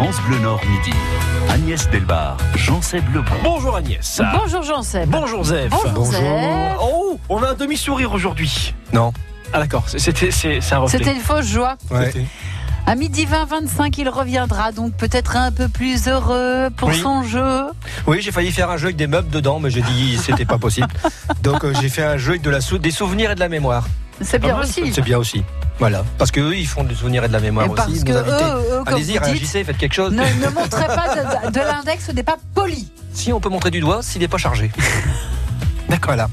France Bleu Nord midi. Agnès Delbar, Jean-Seb Lebrun. Bonjour Agnès. Bonjour Jean-Seb. Bonjour Zef. Bonjour. Oh, on a un demi-sourire aujourd'hui. Non. Ah d'accord, c'était c'est un reflet. C'était une fausse joie. Ouais. À midi 20, 25, il reviendra donc peut-être un peu plus heureux pour Oui. son jeu. Oui, j'ai failli faire un jeu avec des meubles dedans, mais j'ai dit c'était pas possible. Donc euh, j'ai fait un jeu avec de la sou- des souvenirs et de la mémoire. C'est bien Ah aussi. C'est bien aussi. Voilà. Parce que eux, ils font des souvenirs et de la mémoire Et aussi. Allez-y, réagissez, faites quelque chose. ne, ne montrez pas de, de l'index, ce n'est pas poli. Si on peut montrer du doigt, s'il n'est pas chargé. D'accord. Voilà.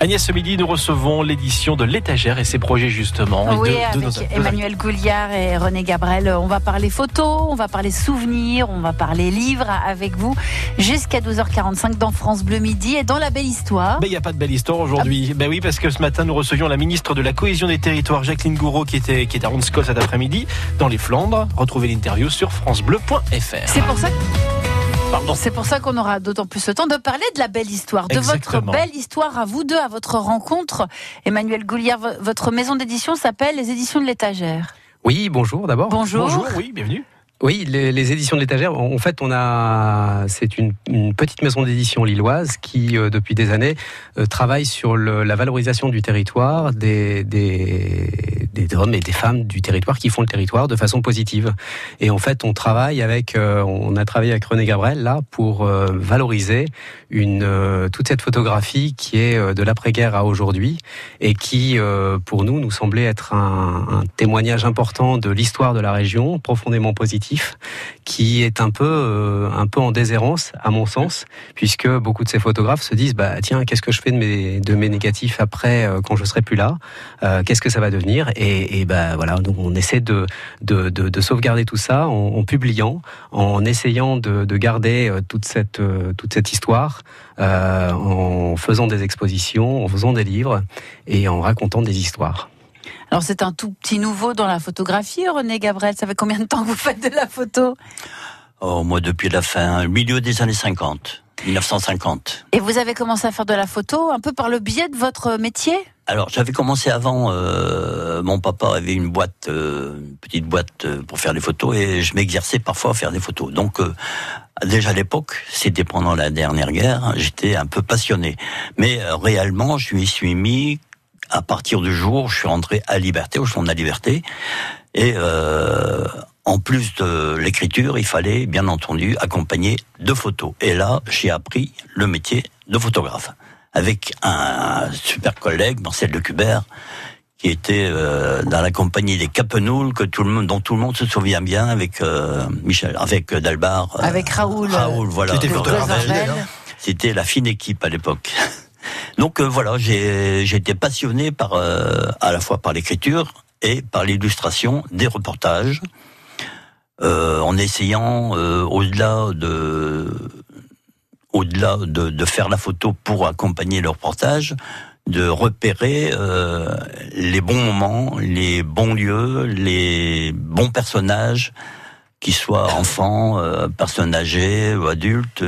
Agnès, ce midi, nous recevons l'édition de l'étagère et ses projets justement. Oui, de- avec nos Emmanuel Gouliard et René Gabrel, on va parler photos, on va parler souvenirs, on va parler livres avec vous jusqu'à 12h45 dans France Bleu Midi et dans la belle histoire. Mais il n'y a pas de belle histoire aujourd'hui. Ben oui, parce que ce matin, nous recevions la ministre de la Cohésion des Territoires, Jacqueline Gouraud, qui était, qui était à Ronskol cet après-midi, dans les Flandres. Retrouvez l'interview sur FranceBleu.fr. C'est pour ça Pardon. C'est pour ça qu'on aura d'autant plus le temps de parler de la belle histoire, de Exactement. votre belle histoire à vous deux, à votre rencontre. Emmanuel Gouliard, vo- votre maison d'édition s'appelle les éditions de l'étagère. Oui, bonjour d'abord. Bonjour. Bonjour, oui, bienvenue. Oui, les, éditions de l'étagère, en fait, on a, c'est une, petite maison d'édition lilloise qui, euh, depuis des années, euh, travaille sur la valorisation du territoire, des, hommes et des femmes du territoire qui font le territoire de façon positive. Et en fait, on travaille avec, euh, on a travaillé avec René Gabriel là pour valoriser toute cette photographie qui est de l'après-guerre à aujourd'hui et qui, pour nous, nous semblait être un, témoignage important de l'histoire de la région, profondément qui est un peu, euh, un peu en déshérence, à mon sens, puisque beaucoup de ces photographes se disent, bah tiens, qu'est-ce que je fais de mes, de mes négatifs après, euh, quand je serai plus là? Euh, Qu'est-ce que ça va devenir? Et, bah voilà, donc on essaie de, de, de, de sauvegarder tout ça en, en publiant, en essayant de, de garder toute cette, toute cette histoire, en faisant des expositions, en faisant des livres et en racontant des histoires. Alors c'est un tout petit nouveau dans la photographie, René Gabriel. Ça fait combien de temps que vous faites de la photo? Oh, moi, depuis la fin, milieu des années 50, 1950. Et vous avez commencé à faire de la photo un peu par le biais de votre métier? Alors, j'avais commencé avant. euh, mon papa avait une boîte, euh, une petite boîte euh, pour faire des photos, et je m'exerçais parfois à faire des photos. Donc, euh, déjà à l'époque, c'était pendant la dernière guerre, j'étais un peu passionné. Mais euh, réellement, je m'y suis mis à partir du jour où je suis rentré à Liberté, au Champ de la Liberté, et euh, en plus de l'écriture, il fallait bien entendu accompagner de photos. Et là, j'ai appris le métier de photographe avec un super collègue, Marcel de Cubert, qui était euh, dans la compagnie des Capenoules, que tout le monde, dont tout le monde se souvient bien, avec euh, Michel, avec euh, Dalbar, euh, Avec Raoul, euh, Raoul, voilà. Ravel. Rosenfeld. C'était la fine équipe à l'époque. Donc euh, voilà, j'ai été passionné par euh, à la fois par l'écriture et par l'illustration des reportages, euh, en essayant au-delà de faire la photo pour accompagner le reportage, de repérer les bons moments, les bons lieux, les bons personnages, qu'ils soient enfants, personnes âgées ou adultes,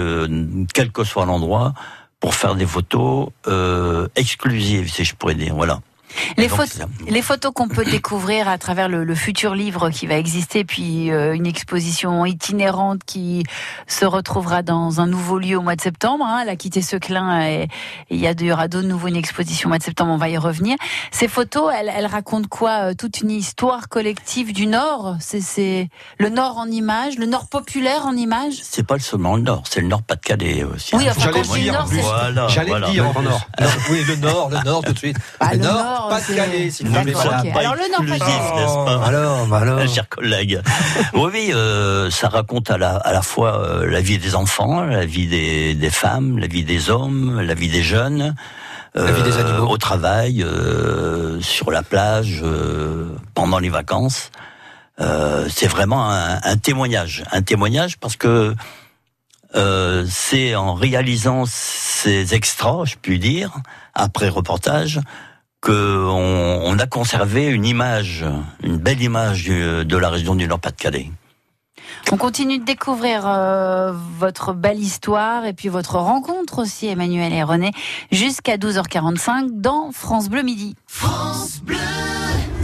quel que soit l'endroit, pour faire des photos euh, exclusives, si je pourrais dire. Voilà. Les, Donc, photos- les photos qu'on peut découvrir à travers le, le futur livre qui va exister, puis euh, une exposition itinérante qui se retrouvera dans un nouveau lieu au mois de septembre. Hein, elle a quitté Seclin et, et il y, y aura de nouveau une exposition au mois de septembre, on va y revenir. Ces photos, elles, elles racontent quoi Euh, Toute une histoire collective du Nord? C'est- le Nord en images, le Nord populaire en images C'est pas seulement le Nord, c'est le Nord-Pas-de-Calais aussi. Oui, hein. enfin, J'allais quand le dire, Nord, en plus. c'est... Voilà, J'allais voilà. le dire en nord. Oui, le nord, le nord tout de suite. Ah, le le nord, Nord, pas de c'est- Calais, s'il vous plaît. Pas Alors, le Nord, pas Calais. n'est-ce pas alors, bah alors. Euh, chers collègues. oui, oui, euh, ça raconte à la, à la fois euh, la vie des enfants, la vie des, des femmes, la vie des hommes, la vie des jeunes. La vie des animaux. Au travail, euh, sur la plage, euh, pendant les vacances. Euh, c'est vraiment un, un témoignage. Un témoignage parce que euh, c'est en réalisant ces extras, je puis dire, après reportage, que on, a conservé une image, une belle image du- de la région du Nord-Pas-de-Calais. On continue de découvrir euh, votre belle histoire et puis votre rencontre aussi, Emmanuel et René, jusqu'à 12h45 dans France Bleu Midi.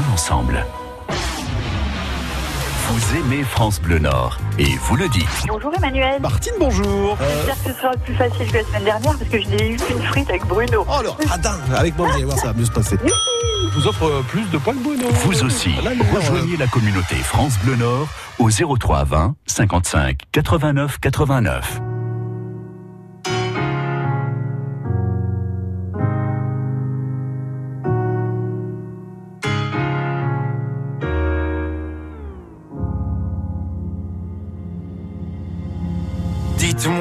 bien ensemble. Vous aimez France Bleu Nord et vous le dites. Bonjour Emmanuel. Martine, bonjour. J'espère que ce sera plus facile que la semaine dernière parce que je n'ai eu qu'une frite avec Bruno. Oh alors, attends, avec moi vous allez voir, ça va mieux se passer. Je vous offre euh, plus de poils Bruno. Vous aussi, Là, nous, rejoignez la communauté France Bleu Nord au 03 20 55 89 89.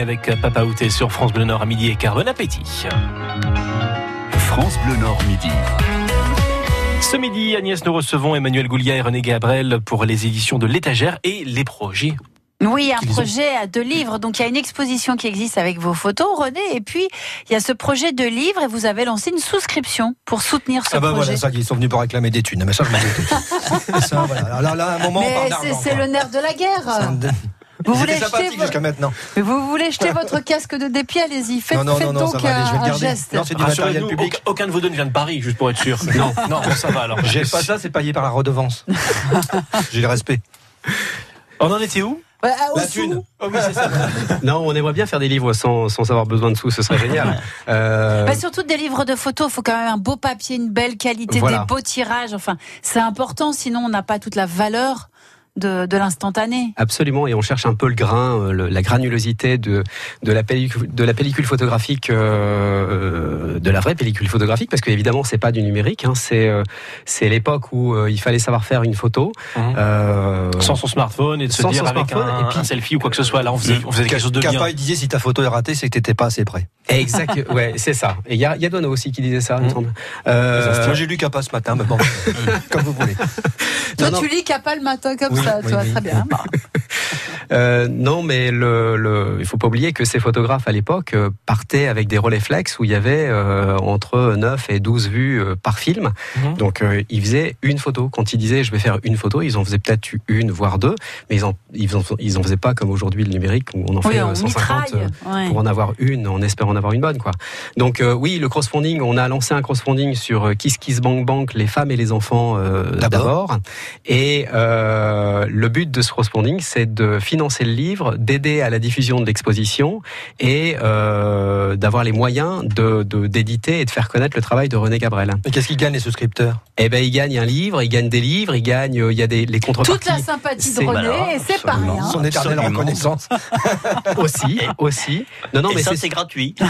Avec Papa Outé sur France Bleu Nord à midi et quart. Bon appétit. France Bleu Nord midi. Ce midi, Agnès, nous recevons Emmanuel Goulia et René Gabrel pour les éditions de l'étagère et les projets Oui, un qu'ils ont. projet à deux livres. Donc il y a une exposition qui existe avec vos photos, René, et puis il y a ce projet de livre et vous avez lancé une souscription pour soutenir ce Ah bah projet. voilà, ça, ils sont venus pour réclamer des thunes. Mais ça, je m'en ça, voilà. Alors Là, là, à un moment, c'est- le nerf de la guerre. Vous voulez, jusqu'à maintenant. Mais vous voulez jeter votre casque de dépit, allez-y. Faites, Non, non, faites non, non, donc va un, un geste. Non, c'est du matériel public. aucun, de vous deux ne vient de Paris, juste pour être sûr. Non. non, ça va alors. J'ai pas ça, c'est payé par la redevance. J'ai le respect. On en était où ah, au La thune. Oh oui, ça. Non, on aimerait bien faire des livres sans, sans avoir besoin de sous, ce serait génial. Euh, Bah, surtout des livres de photos, il faut quand même un beau papier, une belle qualité, Voilà. des beaux tirages. Enfin, c'est important, sinon on n'a pas toute la valeur de, de l'instantané. Absolument, et on cherche un peu le grain, euh, le- la granulosité de, de, la, pellicule, de la pellicule photographique, euh, de la vraie pellicule photographique, parce qu'évidemment, c'est pas du numérique, hein, c'est euh, c'est l'époque où euh, il fallait savoir faire une photo. Mhm. euh, Sans son smartphone et de se Sans dire son avec smartphone, un, et puis- un selfie ou quoi que ce soit. Là, on faisait, on faisait quelque chose de bien. Capa, il disait si ta photo est ratée, c'est que t'étais pas assez près. Exact, ouais, c'est ça. Et il y a, il y a Dono aussi qui disait ça, il me Mhm. semble. Euh, Moi, j'ai lu Capa ce matin, mais bon, comme vous voulez. Toi, non, non. tu lis Capa le matin comme Oui, ça, oui, toi, oui. très bien. Euh, non, mais le, le, il faut pas oublier que ces photographes à l'époque euh, partaient avec des relais flex où il y avait euh, entre 9 et 12 vues euh, par film. Mhm. Donc euh, ils faisaient une photo. Quand ils disaient je vais faire une photo, ils en faisaient peut-être une voire deux, mais ils en ils en, ils en faisaient pas comme aujourd'hui le numérique où on en oui, fait on euh, 150 mitraille. euh, ouais. pour en avoir une en espérant en avoir une bonne quoi. Donc euh, oui, le crowdfunding, on a lancé un crowdfunding sur Kiss Kiss Bank Bank, les femmes et les enfants euh, D'abord. d'abord. Et euh, le but de ce crowdfunding, c'est de financer le livre, d'aider à la diffusion de l'exposition et euh, d'avoir les moyens de de- d'éditer et de faire connaître le travail de René Gabrel. Mais qu'est-ce qu'ils gagnent, les souscripteurs? Eh ben, il gagne un livre, il gagne des livres, il gagne, euh, il y a des les contreparties. Toute la sympathie de c'est- René, voilà, et c'est pas rien. Son éternelle reconnaissance. aussi, aussi. Non, non, Et mais ça, c'est c'est gratuit.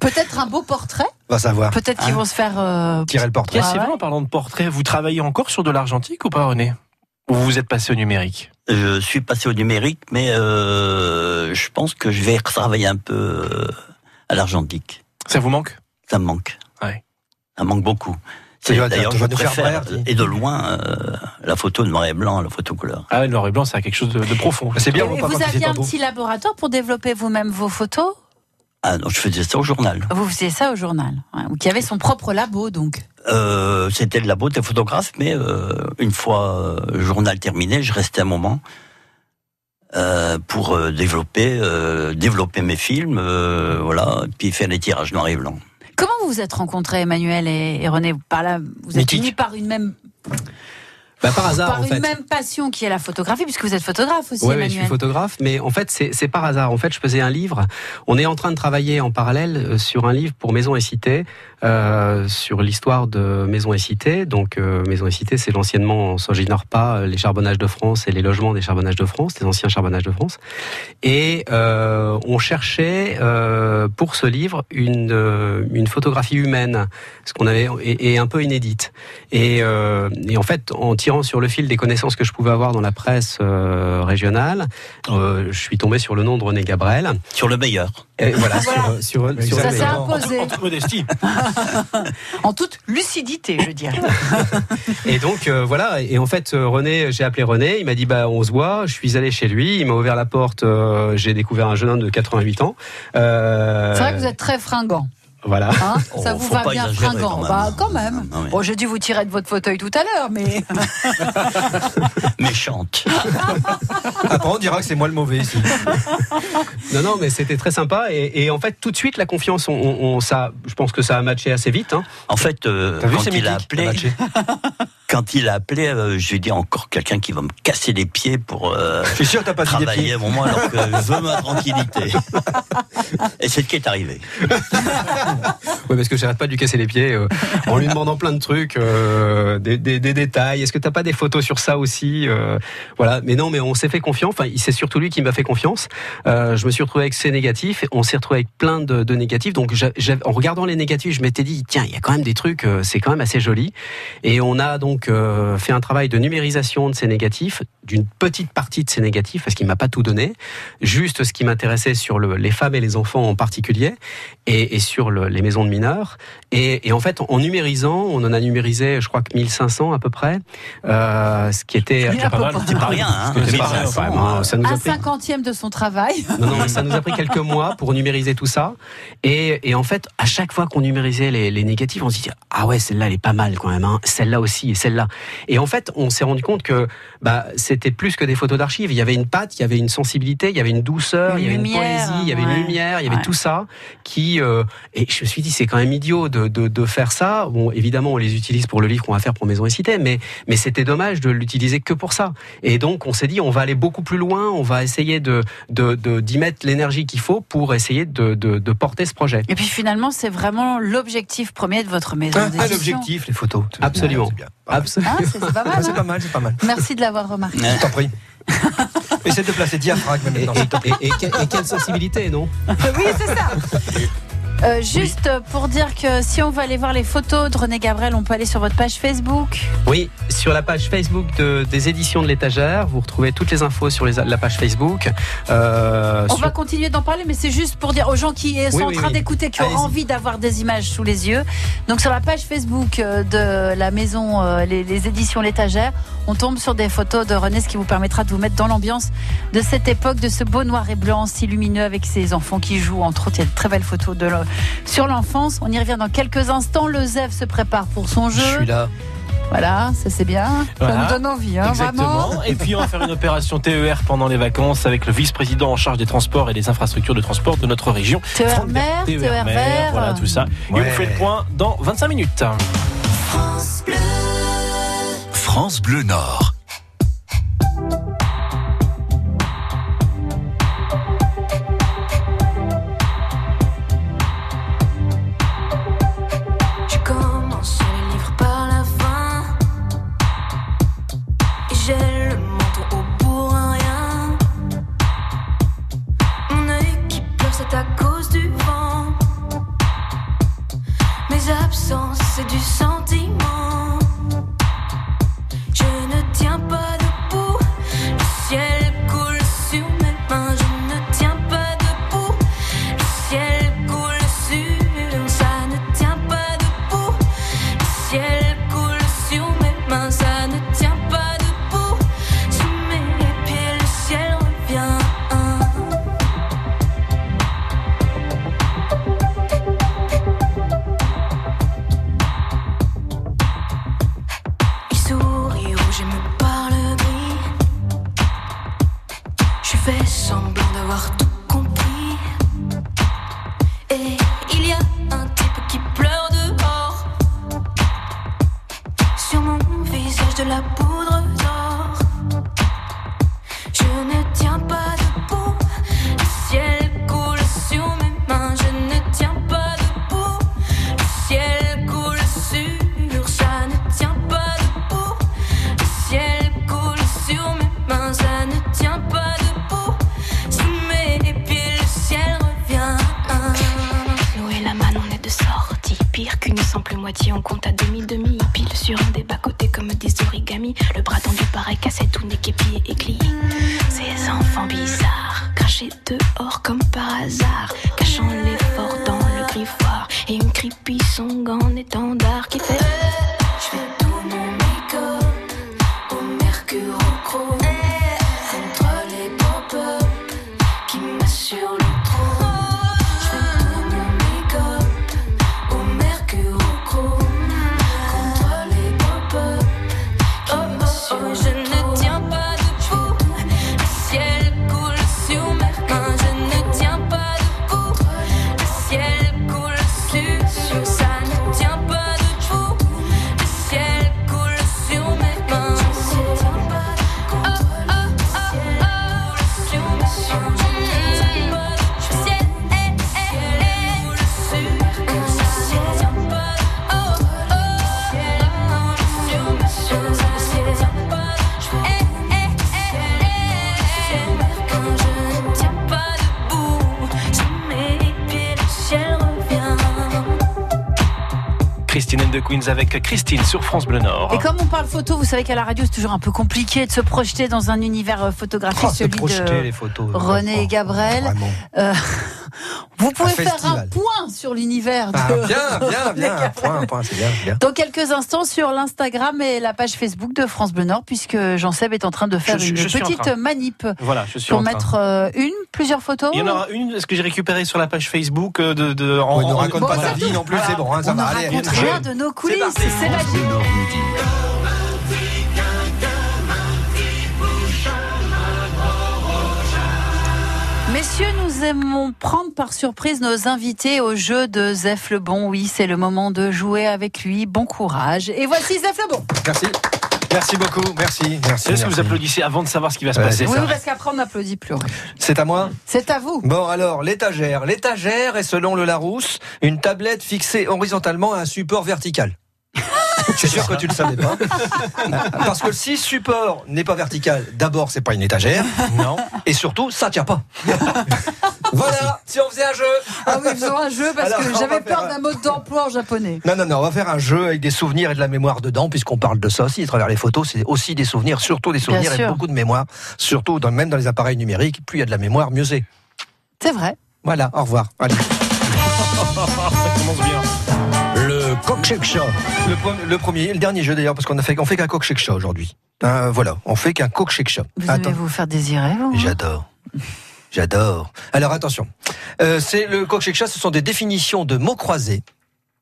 Peut-être un beau portrait, Va savoir. peut-être qu'ils vont se faire. euh, Tirer le portrait. Ah c'est ouais vrai, en parlant de portrait, vous travaillez encore sur de l'argentique ou pas, René? Ou vous vous êtes passé au numérique? Je suis passé au numérique, mais euh, je pense que je vais retravailler un peu euh, à l'argentique. Ça vous manque? Ça me manque. Ouais. Ça me manque beaucoup. Vas- D'ailleurs, je préfère, et de loin, euh, la photo de noir et blanc à la photo couleur. Ah le noir et blanc, ça a quelque chose de, de profond. C'est bien, Et vous c'est aviez un petit laboratoire pour développer vous-même vos photos? Ah non, je faisais ça au journal. Vous faisiez ça au journal, ouais, ou qui avait son propre labo donc. Euh, C'était de la beauté photographe, mais euh, une fois euh, le journal terminé, je restais un moment euh, pour euh, développer, euh, développer mes films, euh, voilà, puis faire les tirages noir et blanc. Comment vous vous êtes rencontrés, Emmanuel et, et René? Par là, vous êtes unis par une même, bah, par hasard par en une fait. même passion qui est la photographie, puisque vous êtes photographe aussi, Ouais, ouais, je suis photographe, mais en fait, c'est c'est par hasard. En fait, je faisais un livre. On est en train de travailler en parallèle euh, sur un livre pour Maison et Cité, euh, sur l'histoire de Maison et Cité. Donc, euh, Maison et Cité, c'est l'anciennement, pas, euh, les charbonnages de France et les logements des charbonnages de France, des anciens charbonnages de France. Et euh, on cherchait euh, pour ce livre une, une photographie humaine, ce qu'on avait et, et un peu inédite. Et, euh, et en fait, en tirant sur le fil des connaissances que je pouvais avoir dans la presse euh, régionale, euh, je suis tombé sur le nom de René Gabrel. Sur le meilleur. Et voilà, Voilà. sur, sur, sur Ça le- s'est imposé, en toute modestie. en toute lucidité, je dirais. Et donc euh, voilà, et en fait euh, René, j'ai appelé René, il m'a dit bah on se voit, je suis allé chez lui, il m'a ouvert la porte, euh, j'ai découvert un jeune homme de 88 ans. Euh, C'est vrai que vous êtes très fringant. Voilà. Hein ça Oh, vous va bien fringant. quand même. Bah, quand même. Ah. Bon, j'ai dû vous tirer de votre fauteuil tout à l'heure, mais Méchante. Après, on dira que c'est moi le mauvais ici. Non non, mais c'était très sympa et, et en fait tout de suite la confiance, on, on- on- ça, je pense que ça a matché assez vite. Hein. En fait, euh, T'as vu, quand c'est il a mythique, appelé, t'as matché. Quand il a appelé, euh, je lui ai dit encore quelqu'un qui va me casser les pieds pour euh, Je suis sûr t'as pas des travailler à un moment alors que je veux ma tranquillité. Et c'est ce qui est arrivé. Ouais, parce que j'arrête pas de lui casser les pieds euh, en lui demandant plein de trucs, euh, des, des- des détails. Est-ce que t'as pas des photos sur ça aussi euh, Voilà. Mais non, mais on s'est fait confiance. Enfin, c'est surtout lui qui m'a fait confiance. Je me suis retrouvé avec ses négatifs. On s'est retrouvé avec plein de, de négatifs. Donc, en regardant les négatifs, je m'étais dit, tiens, il y a quand même des trucs. c'est quand même assez joli. Et on a donc donc euh, fait un travail de numérisation de ces négatifs, d'une petite partie de ces négatifs, parce qu'il m'a pas tout donné, juste ce qui m'intéressait sur le, les femmes et les enfants en particulier, et, et sur le, les maisons de mineurs. Et, et, en fait, en numérisant, on en a numérisé, je crois que 1500 à peu près, euh, ce qui était pas, mal, pas rien. Hein, pas ça nous un pris... cinquantième de son travail. Non, non, ça nous a pris quelques mois pour numériser tout ça. Et, et en fait, à chaque fois qu'on numérisait les, les, négatifs, on se dit ah ouais, celle-là elle est pas mal quand même, hein. celle-là aussi et celle-là. Et en fait, on s'est rendu compte que bah, c'était plus que des photos d'archives. Il y avait une patte, il y avait une sensibilité, il y avait une douceur, une il y avait lumière, une poésie, il y avait ouais. une lumière, il y avait Ouais. tout ça qui. Euh, et je me suis dit, c'est quand même idiot de, de, de faire ça. Bon, évidemment, on les utilise pour le livre qu'on va faire pour Maison et Cité, mais, mais c'était dommage de l'utiliser que pour ça. Et donc, on s'est dit, on va aller beaucoup plus loin, on va essayer de de- de- d'y mettre l'énergie qu'il faut pour essayer de, de, de porter ce projet. Et puis finalement, c'est vraiment l'objectif premier de votre maison Un, un d'édition. objectif, les photos. Absolument. c'est bien. Absolument. Ah, c'est pas mal. Ah, c'est hein pas mal, c'est pas mal. Merci de l'avoir remarqué. Je t'en prie. Essaie de placer diaphragme Et, maintenant. et- et- et quelle- et quelle sensibilité, non? Oui, c'est ça. Euh, juste pour dire que si on veut aller voir les photos de René Gabriel, on peut aller sur votre page Facebook. Oui, sur la page Facebook de- des éditions de l'étagère, vous retrouvez toutes les infos sur les- la page Facebook. Euh, On sur- va continuer d'en parler, mais c'est juste pour dire aux gens qui sont Oui, en train d'écouter, qui ont envie d'avoir des images sous les yeux. Donc sur la page Facebook euh, de la maison, les, les éditions l'étagère, on tombe sur des photos de René, ce qui vous permettra de vous mettre dans l'ambiance de cette époque, de ce beau noir et blanc si lumineux avec ses enfants qui jouent. Entre autres, il y a de très belles photos de le- sur l'enfance. On y revient dans quelques instants. Le ZEF se prépare pour son Je jeu. suis là. Voilà, ça c'est bien. Voilà. Ça nous donne envie, hein, Exactement. vraiment. Et puis on va faire une opération TER pendant les vacances avec le vice-président en charge des transports et des infrastructures de transport de notre région. TER Franck Bert, mer, TER mer, vert. Voilà tout ça. Et on fait le point dans 25 minutes. France Bleu Nord. Le Avec Christine sur France Bleu Nord. Et comme on parle photo, vous savez qu'à la radio, c'est toujours un peu compliqué de se projeter dans un univers euh, photographique, Oh, se celui projeter, de les photos. René et Gabriel. Vraiment. Euh, vous pouvez faire un point sur l'univers de Ah, bien, bien, bien. Un point, un point, c'est bien, bien. Dans quelques instants sur l'Instagram et la page Facebook de France Bleu Nord, puisque Jean-Seb est en train de faire Je- je- une je petite manip Voilà, je suis pour en train. mettre euh, une, plusieurs photos. Il y en aura une, est-ce que j'ai récupéré sur la page Facebook euh, de, de en, Ouais, ne raconte Bon, pas ta vie non plus, c'est bon, hein, ça on va ne aller. raconte allez. rien de nos coulisses, c'est magique. Nous aimons prendre par surprise nos invités au jeu de Zef Lebon. Oui, c'est le moment de jouer avec lui. Bon courage. Et voici Zef Lebon. Merci. Merci beaucoup, merci, merci. Est-ce que vous applaudissez avant de savoir ce qui va se Ouais, passer Oui, ça. parce qu'après on n'applaudit plus. C'est à moi C'est à vous. Bon alors, l'étagère. L'étagère est selon le Larousse une tablette fixée horizontalement à un support vertical. Je suis sûr que tu le savais pas. Parce que si support n'est pas vertical, d'abord c'est pas une étagère. Non. Et surtout, ça tient pas. voilà, si on faisait un jeu. Ah oui, faisons un jeu parce Alors, que j'avais peur un- d'un mode d'emploi en japonais. Non, non, non, on va faire un jeu avec des souvenirs et de la mémoire dedans, puisqu'on parle de ça aussi, à travers les photos, c'est aussi des souvenirs, surtout des souvenirs et sûr. beaucoup de mémoire, surtout dans, même dans les appareils numériques, plus il y a de la mémoire, mieux c'est. C'est vrai. Voilà, au revoir. Allez. Ça commence bien. Le coq chat. Le, le premier, le dernier jeu d'ailleurs, parce qu'on a fait, on fait qu'un coq chat aujourd'hui. Hein, voilà, on fait qu'un coq chat. Vous aimez vous faire désirer, vous J'adore. J'adore. Alors attention, Euh, c'est le coq chat, ce sont des définitions de mots croisés.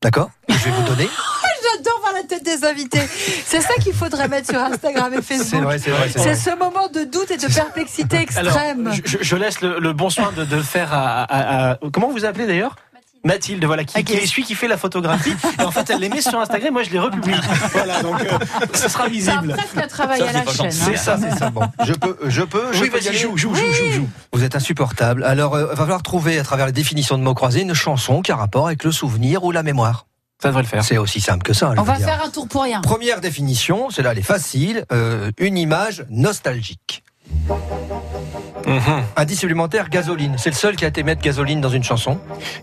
D'accord? Que Je vais vous donner. J'adore voir la tête des invités. C'est ça qu'il faudrait mettre sur Instagram et Facebook. C'est vrai, c'est vrai. c'est C'est vrai. ce moment de doute et de perplexité Alors, extrême. je, je laisse le, le bon soin de, de faire à, à- à- Comment vous appelez d'ailleurs? Mathilde, voilà, qui, Ok. qui est celui qui fait la photographie. Et en fait, elle les met sur Instagram, moi je les republie. Voilà, donc euh, ce sera Ça a visible. un travail Ça, à la c'est chaîne. hein. C'est ça, c'est ça. Bon, je peux, je peux, je Oui, peux y vas-y, aller joue, joue, joue, joue, joue. Vous êtes insupportable. Alors, il va falloir trouver à travers les définitions de mots croisés une chanson qui a rapport avec le souvenir ou la mémoire. Ça devrait le faire. C'est aussi simple que ça. je On va dire. faire un tour pour rien. Première définition, celle-là elle est facile, euh, une image nostalgique. Indice supplémentaire, gasoline. C'est le seul qui a été mettre gasoline dans une chanson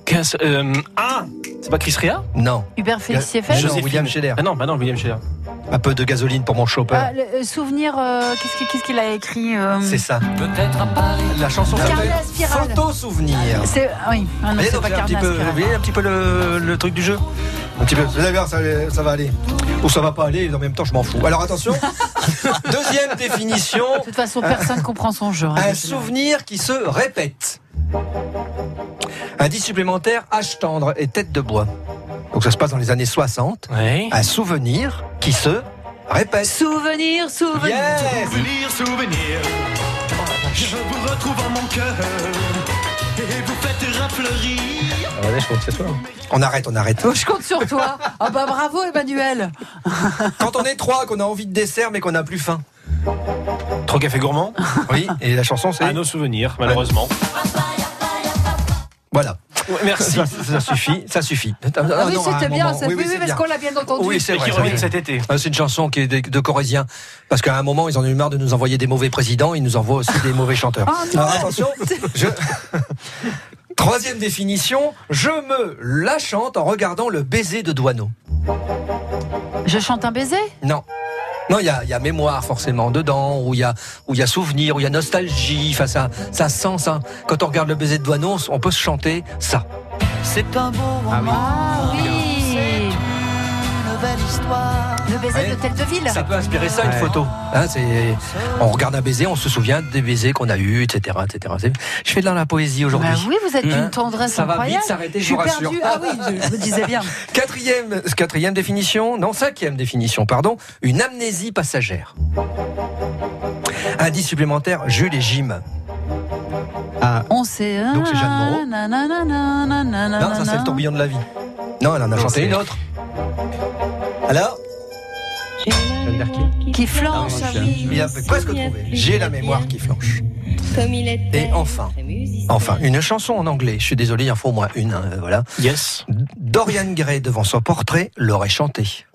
Qu'est-ce- euh, ah C'est pas Chris Rea? Non. Hubert Félix Non. William Scheller. Ah non, bah non, William Scheller. Un peu de gasoline pour mon chopper. Ah, le, euh, souvenir, euh, qu'est-ce qu'il a écrit euh, C'est ça. Peut-être à Paris. La chanson s'appelle. Photo souvenir. C'est ah oui, ah non, pas un petit peu, vous voyez un petit peu le, le truc du jeu? Un petit peu. Vous allez voir, ça, ça va aller. Ou ça va pas aller, et en même temps, je m'en fous. Alors attention. Deuxième définition. De toute façon, personne comprend son jeu. hein, Un souvenir qui se répète. Indice supplémentaire, hache tendre et tête de bois. Donc ça se passe dans les années 60. Ouais. Un souvenir qui se répète. Souvenir, souvenir. Yes Souvenir, souvenir, je vous retrouve en mon cœur et vous faites rafleurir. On arrête, on arrête. Oh, je compte sur toi. Ah bah bravo Emmanuel. Quand on est trois, qu'on a envie de dessert mais qu'on n'a plus faim. Trop café gourmand Oui, et la chanson c'est... À nos souvenirs, malheureusement. Voilà. Ouais, merci. Ça, ça suffit, ça suffit. Ah oui, c'était bien, ça, oui, oui, c'est parce bien. qu'on l'a bien entendu. Oui, c'est qui revient cet été. Ah, C'est une chanson qui est de, de Corréziens. Parce qu'à un moment, ils en ont eu marre de nous envoyer des mauvais présidents, ils nous envoient aussi des mauvais chanteurs. Ah, non. Alors attention, je... Troisième définition, je me la chante en regardant le baiser de Douaneau. Je chante un baiser? Non. Non, il y a, il y a mémoire forcément dedans, où il y a, où il y a souvenir, où il y a nostalgie. Enfin, ça, ça sent ça. Quand on regarde le baiser de Douaneau, on peut se chanter ça. C'est un beau Ah oui. Ah oui. Une belle histoire. Le baiser Ouais. de telle de ville. Ça peut inspirer ça, une Ouais. photo. Hein, c'est, on regarde un baiser, on se souvient des baisers qu'on a eus, etc., etc. Je fais de la poésie aujourd'hui. Bah oui, vous êtes Hein d'une tendresse Ça va incroyable. vite s'arrêter, je suis vous rassure. perdue. Ah oui, je, je me disais bien. Quatrième, quatrième définition, non, cinquième définition, pardon, une amnésie passagère. Indice supplémentaire, Jules et Jim. On sait. Donc c'est Jeanne Moreau. Non, ça c'est le tourbillon de la vie. Non, elle en a chanté une autre. Alors, Birkin. Qui flanche, Ah, ah oui. il a presque trouvé. J'ai la mémoire qui flanche. Comme il était Et enfin, enfin, une chanson en anglais. Je suis désolé, il en faut au moins une. hein, voilà. Yes. Dorian Gray devant son portrait l'aurait chanté.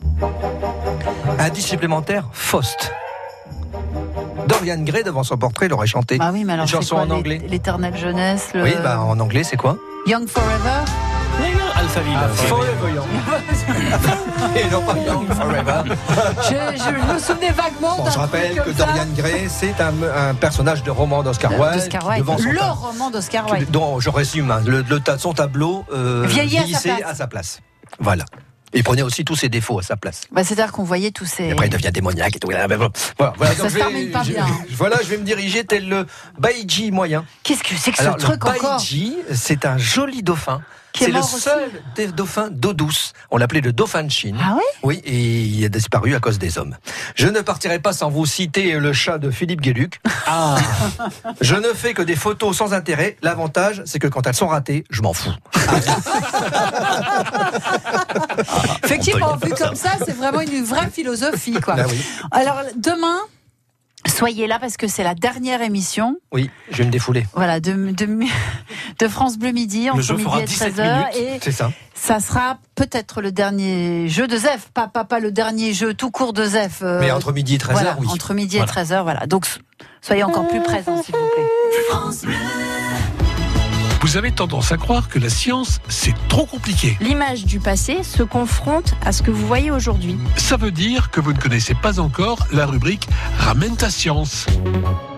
Indice supplémentaire, Faust. Dorian Gray devant son portrait l'aurait chanté. Bah oui, mais alors Une chanson quoi, en anglais. L'éternelle jeunesse, le Oui, bah en anglais c'est quoi? Young Forever? Alphaville. Forever Young. Et non pas Young Forever. Je, je me souvenais vaguement Bon, d'un je rappelle truc que ça. Dorian Gray, c'est un, un personnage de roman d'Oscar Wilde. D'Oscar Wilde. devant son Le ta- roman d'Oscar Wilde. dont je résume, hein, le, son tableau euh, Vieillit à sa place. à sa place. Voilà. Il prenait aussi tous ses défauts à sa place. Bah, C'est-à-dire qu'on voyait tous ces. Et après, il devient démoniaque et tout. Voilà. Ça Donc, se vais- termine pas je- bien. Voilà, je vais me diriger tel le Baiji moyen. Qu'est-ce que c'est que Alors, ce truc le encore Baiji, c'est un joli dauphin. C'est le aussi seul des dauphins d'eau douce. On l'appelait le dauphin de Chine. Ah oui Oui, et il a disparu à cause des hommes. Je ne partirai pas sans vous citer le chat de Philippe Gueluc. Ah Je ne fais que des photos sans intérêt. L'avantage, c'est que quand elles sont ratées, je m'en fous. Effectivement, vu comme ça, c'est vraiment une vraie philosophie, quoi. Ah oui. Alors, demain, Soyez là parce que c'est la dernière émission. Oui, je vais me défouler. Voilà, de, de, de France Bleu Midi, Le entre jeu midi fera et 17 13h. minutes, Et c'est ça. ça sera peut-être le dernier jeu de Zef, pas, pas, pas le dernier jeu tout court de Zef. euh, Mais entre midi et 13h, voilà, oui. Entre midi Voilà. et 13h, voilà. Donc, soyez encore plus présents, s'il vous plaît. Vous avez tendance à croire que la science, c'est trop compliqué. L'image du passé se confronte à ce que vous voyez aujourd'hui. Ça veut dire que vous ne connaissez pas encore la rubrique Ramène ta science.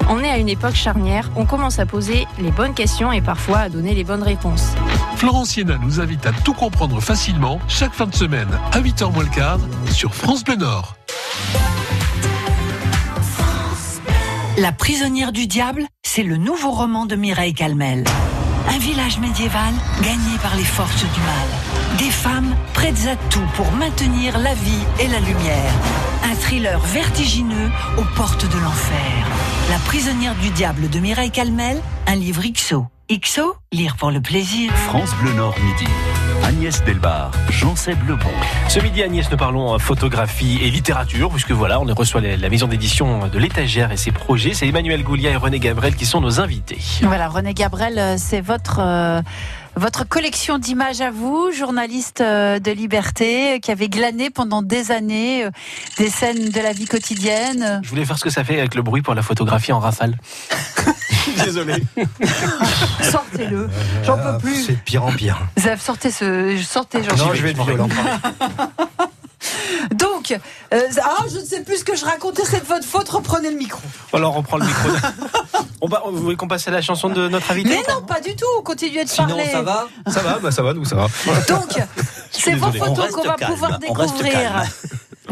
On est à une époque charnière, on commence à poser les bonnes questions et parfois à donner les bonnes réponses. Florence Siena nous invite à tout comprendre facilement chaque fin de semaine à 8h moins le quart sur France Bleu Nord. La prisonnière du diable, c'est le nouveau roman de Mireille Calmel. Un village médiéval gagné par les forces du mal. Des femmes prêtes à tout pour maintenir la vie et la lumière. Un thriller vertigineux aux portes de l'enfer. La prisonnière du diable de Mireille Calmel, un livre XO. XO, lire pour le plaisir. France Bleu Nord midi. Agnès Delbar, Jean-Seb Lebon. Ce midi, Agnès, nous parlons photographie et littérature, puisque voilà, on reçoit la la maison d'édition de l'étagère et ses projets. C'est Emmanuel Goulia et René Gabriel qui sont nos invités. Voilà, René Gabriel, euh, c'est votre. euh, votre collection d'images à vous, journaliste euh, de Liberté, euh, qui avait glané pendant des années euh, des scènes de la vie quotidienne. Je voulais faire ce que ça fait avec le bruit pour la photographie en rafale. Désolé. sortez-le. J'en peux plus. C'est de pire en pire. Zef, sortez ce, sortez. Non, je vais être violent. Donc, euh, ah, je ne sais plus ce que je racontais, c'est de votre faute, reprenez le micro. Alors, on prend le micro. on va, vous voulez qu'on passe à la chanson de notre invité Mais non, pas du tout, continuez de Sinon, parler. ça va Ça va, bah ça va, nous ça va. Donc, c'est vos. On photos qu'on va calme, pouvoir on reste découvrir calme.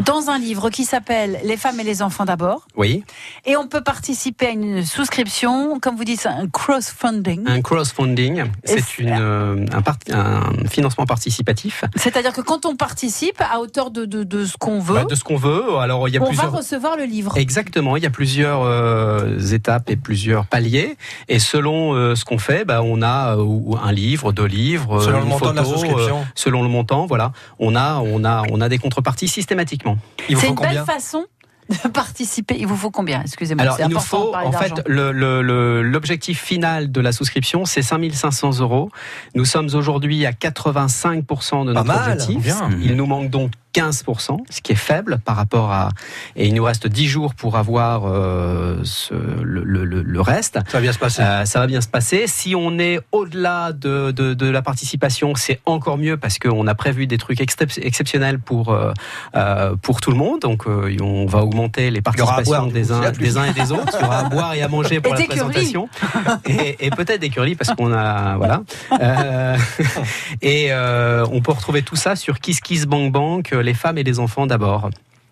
Dans un livre qui s'appelle Les femmes et les enfants d'abord. Oui, Et on peut participer à une souscription, comme vous dites, un crowdfunding. un crowdfunding, c'est une, euh, un, part- un financement participatif. C'est-à-dire que quand on participe à hauteur de, de, de ce qu'on veut, Bah, de ce qu'on veut. Alors il y a on plusieurs. va recevoir le livre. Exactement, il y a plusieurs euh, étapes et plusieurs paliers. Et selon euh, ce qu'on fait, bah, on a euh, ou un livre, deux livres, Selon le montant de la souscription. euh, selon le montant, voilà. On a, on a, on a des contreparties systématiquement. C'est une belle façon de participer. Il vous faut combien Excusez-moi. Alors, c'est il nous faut, en fait, d'argent. le- le- le- l'objectif final de la souscription, c'est 5500 euros. Nous sommes aujourd'hui à 85% de Pas notre mal, objectif. bien. Il nous manque donc 15%, ce qui est faible par rapport à. Et il nous reste 10 jours pour avoir euh, ce- le, le- le- le reste. Ça va bien se passer. Euh, ça va bien se passer. Si on est au-delà de, de- de la participation, c'est encore mieux parce qu'on a prévu des trucs excep- exceptionnels pour, euh, pour tout le monde. Donc, euh, on va augmenter les participations boire, des, uns, des et des autres. Il y aura à boire et à manger pour Et la présentation. Et, et peut-être des curlis parce qu'on a. Voilà. Euh, et euh, on peut retrouver tout ça sur Kiss Kiss Bank Bank, les femmes et les enfants d'abord.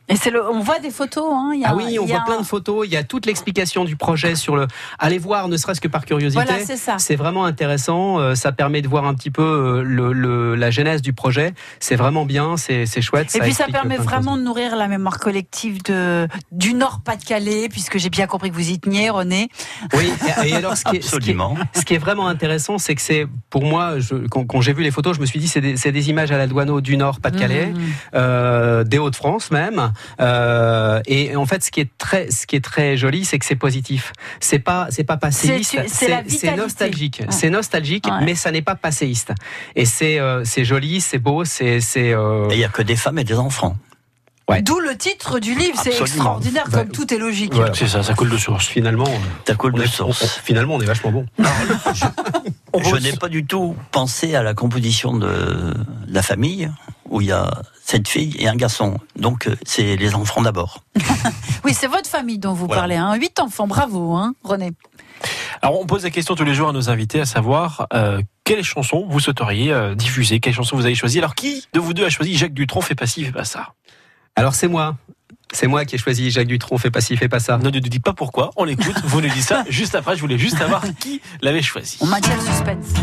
Et c'est le, on voit des photos. Hein, il y a Ah oui, on il y a voit plein de photos. Il y a toute l'explication du projet sur le. Allez voir, ne serait-ce que par curiosité. Voilà, c'est ça. C'est vraiment intéressant. euh, Ça permet de voir un petit peu euh, le, le- la genèse du projet. C'est vraiment bien. C'est c'est chouette. Et puis ça permet de vraiment de nourrir la mémoire collective de, du Nord-Pas-de-Calais, puisque j'ai bien compris que vous y teniez, René. Oui, et et alors ce qui est, ce qui est- Absolument. ce qui est vraiment intéressant, c'est que c'est, pour moi, je, quand, quand j'ai vu les photos, je me suis dit, c'est des, c'est des images à la douane du Nord, Pas-de-Calais, Mmh. euh, des Hauts-de-France même. Euh, et en fait, ce qui est très, ce qui est très joli, c'est que c'est positif. C'est pas, c'est pas passéiste. C'est- nostalgique. Ouais. C'est nostalgique, Ouais. mais ça n'est pas passéiste. Et c'est, euh, c'est joli, c'est beau, c'est, c'est. euh, Et il n'y a que des femmes et des enfants. Ouais. D'où le titre du livre, c'est extraordinaire, Ouais. comme tout est logique. voilà. C'est ça, ça coule de source. Finalement, Ça coule on de est, source. on- finalement, on est vachement bon. Je n'ai pas du tout pensé à la composition de la famille, où il y a sept filles et un garçon. Donc euh, c'est les enfants d'abord. Oui, c'est votre famille dont vous Voilà. parlez. Hein. Huit enfants, bravo, hein, René. Alors on pose la question tous les jours à nos invités, à savoir euh, quelle chanson vous souhaiteriez euh, diffuser, quelle chanson vous avez choisi. Alors qui de vous deux a choisi Jacques Dutronc fait pas ci, fait pas ça? Alors c'est moi. C'est moi qui ai choisi Jacques Dutronc, fais pas ci, fais pas ça. Ne nous dites pas pourquoi, on l'écoute, vous nous dites ça juste après, je voulais juste savoir qui l'avait choisi. On maintient le suspense.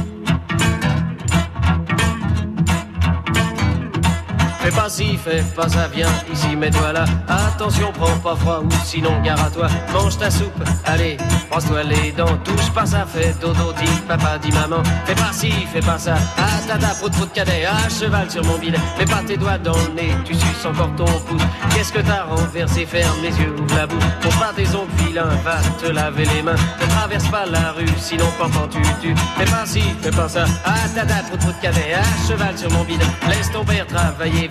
Fais pas ci, fais pas ça, viens ici, mets-toi là. Attention, prends pas froid ou sinon gare à toi. Mange ta soupe, allez, brosse-toi les dents. Touche pas ça, fais dodo, dis papa, dis maman. Fais pas ci, fais pas ça. Ah, tata, prout, prout, cadet, à cheval sur mon bidet. Mets pas tes doigts dans le nez, tu suces encore ton pouce. Qu'est-ce que t'as renversé, ferme les yeux, ouvre la bouche. Pour pas tes ongles vilains, va te laver les mains. Ne traverse pas la rue, sinon pendant tu tu. Fais pas ci, fais pas ça. Ah, tata, prout, prout, cadet, à cheval sur mon bidet. Laisse ton père travailler,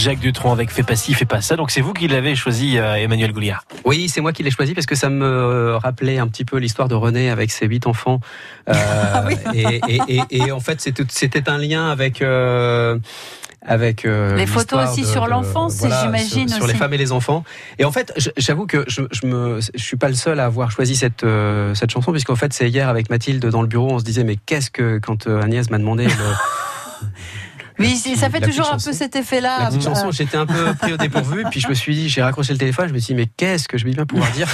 Jacques Dutronc avec Fais pas ci, fais pas ça. Donc c'est vous qui l'avez choisi, euh, Emmanuel Gouliard. Oui, c'est moi qui l'ai choisi parce que ça me rappelait un petit peu l'histoire de René avec ses huit enfants. Euh, et, et- et- et en fait, c'était un lien avec. euh, avec euh, Les photos aussi de- sur l'enfance, j'imagine sur, sur les femmes et les enfants et en fait j'avoue que je, je me je suis pas le seul à avoir choisi cette euh, cette chanson puisqu'en fait c'est hier avec Mathilde dans le bureau on se disait mais qu'est-ce que quand euh, Agnès m'a demandé le- Oui, ça fait toujours petite un peu cet effet-là. la petite Euh, chanson, j'étais un peu pris au dépourvu, puis je me suis dit, j'ai raccroché le téléphone, je me suis dit, mais qu'est-ce que je vais bien pouvoir dire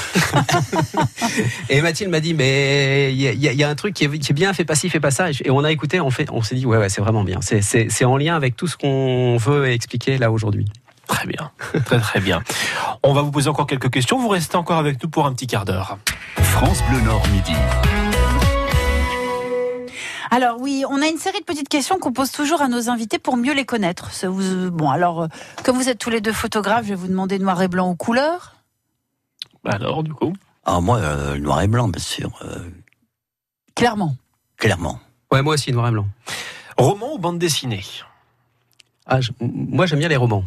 Et Mathilde m'a dit, mais il y, y a- il y a un truc qui est, qui est bien, fais pas ci, fais pas ça. Et on a écouté, on, fait, on s'est dit, ouais, ouais, c'est vraiment bien. C'est en lien avec tout ce qu'on veut expliquer là aujourd'hui. Très bien, très très bien. On va vous poser encore quelques questions. Vous restez encore avec nous pour un petit quart d'heure. France Bleu Nord midi. Alors oui, on a une série de petites questions qu'on pose toujours à nos invités pour mieux les connaître. Bon, alors, euh, comme vous êtes tous les deux photographes, je vais vous demander noir et blanc ou couleur? Alors, du coup Ah, moi, euh, noir et blanc, bien sûr, euh, Clairement. clairement. Ouais, moi aussi, noir et blanc. Roman ou bande dessinée? Ah, je- moi, j'aime bien les romans.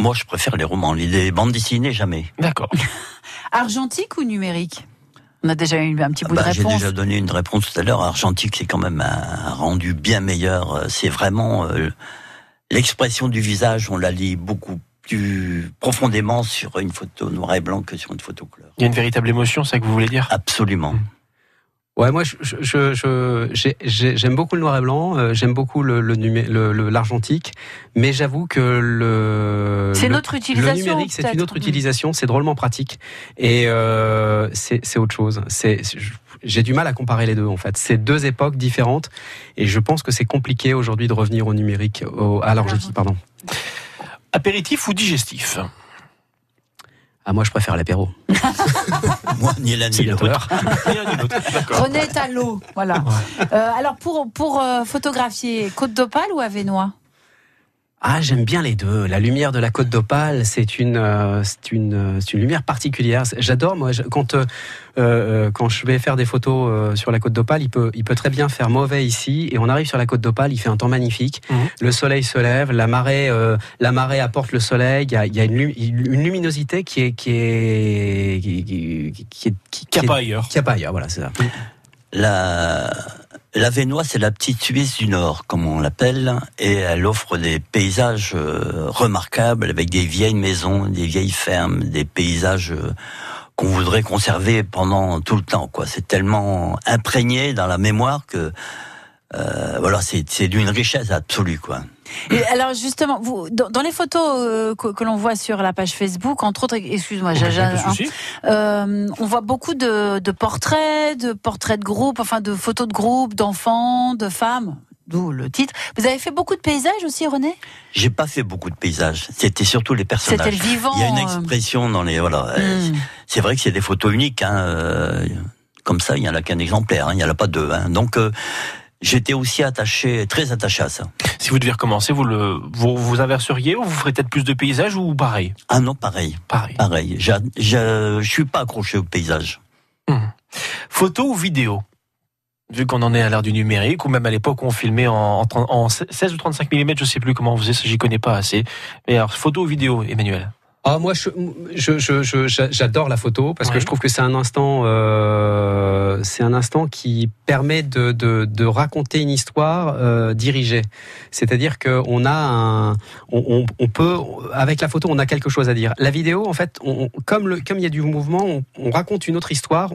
Moi, je préfère les romans. Les bandes dessinées, jamais. D'accord. Argentique ou numérique? On a déjà eu un petit bout Bah, de J'ai réponse. déjà donné une réponse tout à l'heure. Argentique, c'est quand même un rendu bien meilleur. Euh, C'est vraiment euh, l'expression du visage. On la lit beaucoup plus profondément sur une photo noir et blanc que sur une photo couleur. Il y a une véritable émotion, c'est ça que vous voulez dire? Absolument. Ouais, moi, je- je- je- j'aime beaucoup le noir et blanc, euh, j'aime beaucoup le le numé- le- le- l'argentique, mais j'avoue que le C'est notre utilisation, Le numérique, c'est une autre utilisation, c'est drôlement pratique et euh, c'est autre chose. C'est j'ai du mal à comparer les deux en fait. C'est deux époques différentes et je pense que c'est compliqué aujourd'hui de revenir au numérique, au- à l'argentique, pardon. Apéritif ou digestif? Ah, moi, je préfère l'apéro. Moi, ni l'un ni l'autre. René est à l'eau, voilà. Euh, alors pour pour euh, photographier Côte d'Opale ou Avenois? Ah, j'aime bien les deux. La lumière de la côte d'Opale, c'est une, euh, c'est une, euh, c'est une lumière particulière. J'adore, moi, je- quand, euh, euh, quand je vais faire des photos euh, sur la côte d'Opale, il peut, il peut très bien faire mauvais ici, et on arrive sur la côte d'Opale, il fait un temps magnifique. Le soleil se lève, la marée, euh, la marée apporte le soleil. Il y a, il y a une, une luminosité qui est, qui est, qui, qui, qui est, qui, Qu'il n'y a qui pas est- ailleurs. qu'il y a pas ailleurs. Voilà, c'est ça. La, la Vénois, c'est la petite Suisse du Nord, comme on l'appelle, et elle offre des paysages euh, remarquables avec des vieilles maisons, des vieilles fermes, des paysages euh, qu'on voudrait conserver pendant tout le temps. Quoi, c'est tellement imprégné dans la mémoire que euh, voilà, c'est c'est d'une richesse absolue, quoi. Et alors justement, vous, dans, dans les photos euh, que, que l'on voit sur la page Facebook, entre autres, excuse-moi, Jaja, hein, euh, on voit beaucoup de, de portraits, de portraits de groupe, enfin de photos de groupe, d'enfants, de femmes. D'où le titre. Vous avez fait beaucoup de paysages aussi, René? J'ai pas fait beaucoup de paysages. C'était surtout les personnages. C'était le vivant, Il y a une euh. expression dans les voilà. euh, Hmm. C'est vrai que c'est des photos uniques. Hein, comme ça, il y en a qu'un exemplaire. hein, il n'y en a pas deux. Hein. Donc euh, j'étais aussi attaché, très attaché à ça. Si vous deviez recommencer, vous le, vous, vous inverseriez ou vous ferez peut-être plus de paysages ou pareil? Ah non, pareil. Pareil. Pareil. J'a- j'a- Je suis pas accroché au paysage. Photo ou vidéo? Vu qu'on en est à l'ère du numérique, ou même à l'époque où on filmait en, en, 30 en 16 ou 35 mm, je sais plus comment on faisait j'y connais pas assez. Mais alors, photo ou vidéo, Emmanuel? Ah, moi, je- je- je- je- j'adore la photo parce Ouais. que je trouve que c'est un instant, euh, c'est un instant qui permet de, de, de raconter une histoire euh, dirigée. C'est-à-dire que on a un, on, on- on peut, avec la photo, on a quelque chose à dire. La vidéo, en fait, on, comme le, comme il y a du mouvement, on raconte une autre histoire.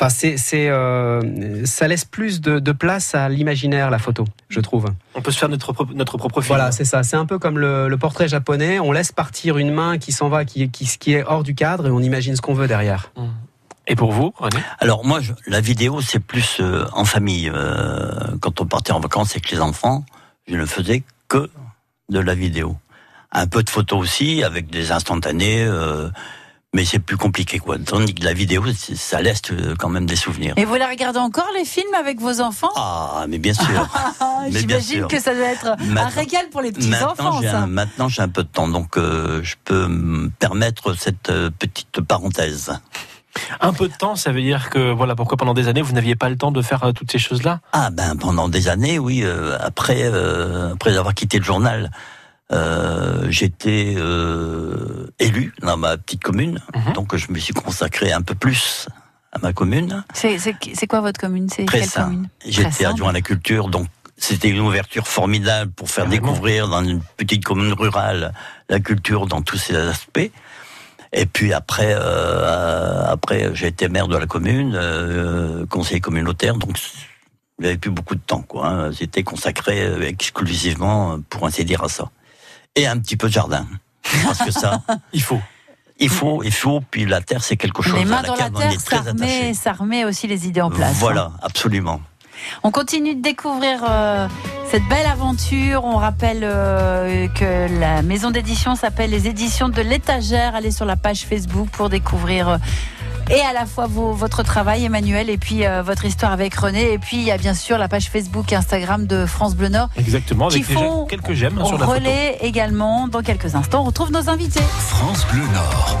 Enfin, c'est, c'est, euh, ça laisse plus de, de place à l'imaginaire, la photo, je trouve. On peut se faire notre, propre- notre propre film. Voilà, c'est ça. C'est un peu comme le, le portrait japonais. On laisse partir une main qui s'en va, qui, qui, qui est hors du cadre, et on imagine ce qu'on veut derrière. Et pour vous, René? Alors moi, je- la vidéo, c'est plus euh, en famille. Euh, quand on partait en vacances avec les enfants, je ne faisais que de la vidéo. Un peu de photos aussi, avec des instantanés, euh, mais c'est plus compliqué, quoi. Tandis que la vidéo, ça laisse euh, quand même des souvenirs. Et vous les regardez encore les films avec vos enfants? Ah, mais bien sûr. Bien J'imagine que ça doit être un régal pour les petits Maintenant, enfants, j'ai ça. un, maintenant, j'ai un peu de temps, donc euh, je peux me permettre cette euh, petite parenthèse. Un peu de temps, ça veut dire que voilà pourquoi pendant des années vous n'aviez pas le temps de faire euh, toutes ces choses-là? Ah ben pendant des années, oui. euh, après, euh, après avoir quitté le journal, euh, j'étais euh, élu dans ma petite commune, Mhm. donc je me suis consacré un peu plus à ma commune. C'est c'est- c'est quoi votre commune? C'est Très quelle commune? J'étais Très adjoint à la culture, donc c'était une ouverture formidable pour faire découvrir dans une petite commune rurale la culture dans tous ses aspects. Et puis après, euh, après j'ai été maire de la commune, euh, conseiller communautaire, donc j'avais plus beaucoup de temps. quoi. hein. J'étais consacré euh, exclusivement, pour ainsi dire, à ça. Et un petit peu de jardin. Parce que ça, il faut. Il faut, il faut. Puis la terre, c'est quelque chose Les mains à dans la laquelle on terre, est très ça attaché. remet, ça remet aussi les idées en place. hein. Voilà, absolument. On continue de découvrir euh, cette belle aventure. On rappelle euh, que la maison d'édition s'appelle les éditions de l'étagère. Allez sur la page Facebook pour découvrir euh, et à la fois vos- votre travail, Emmanuel, et puis euh, votre histoire avec René. Et puis il y a bien sûr la page Facebook et Instagram de France Bleu Nord. Exactement, avec Qui font quelques j'aime hein, sur la photo. relais également. Dans quelques instants, on retrouve nos invités. France Bleu Nord.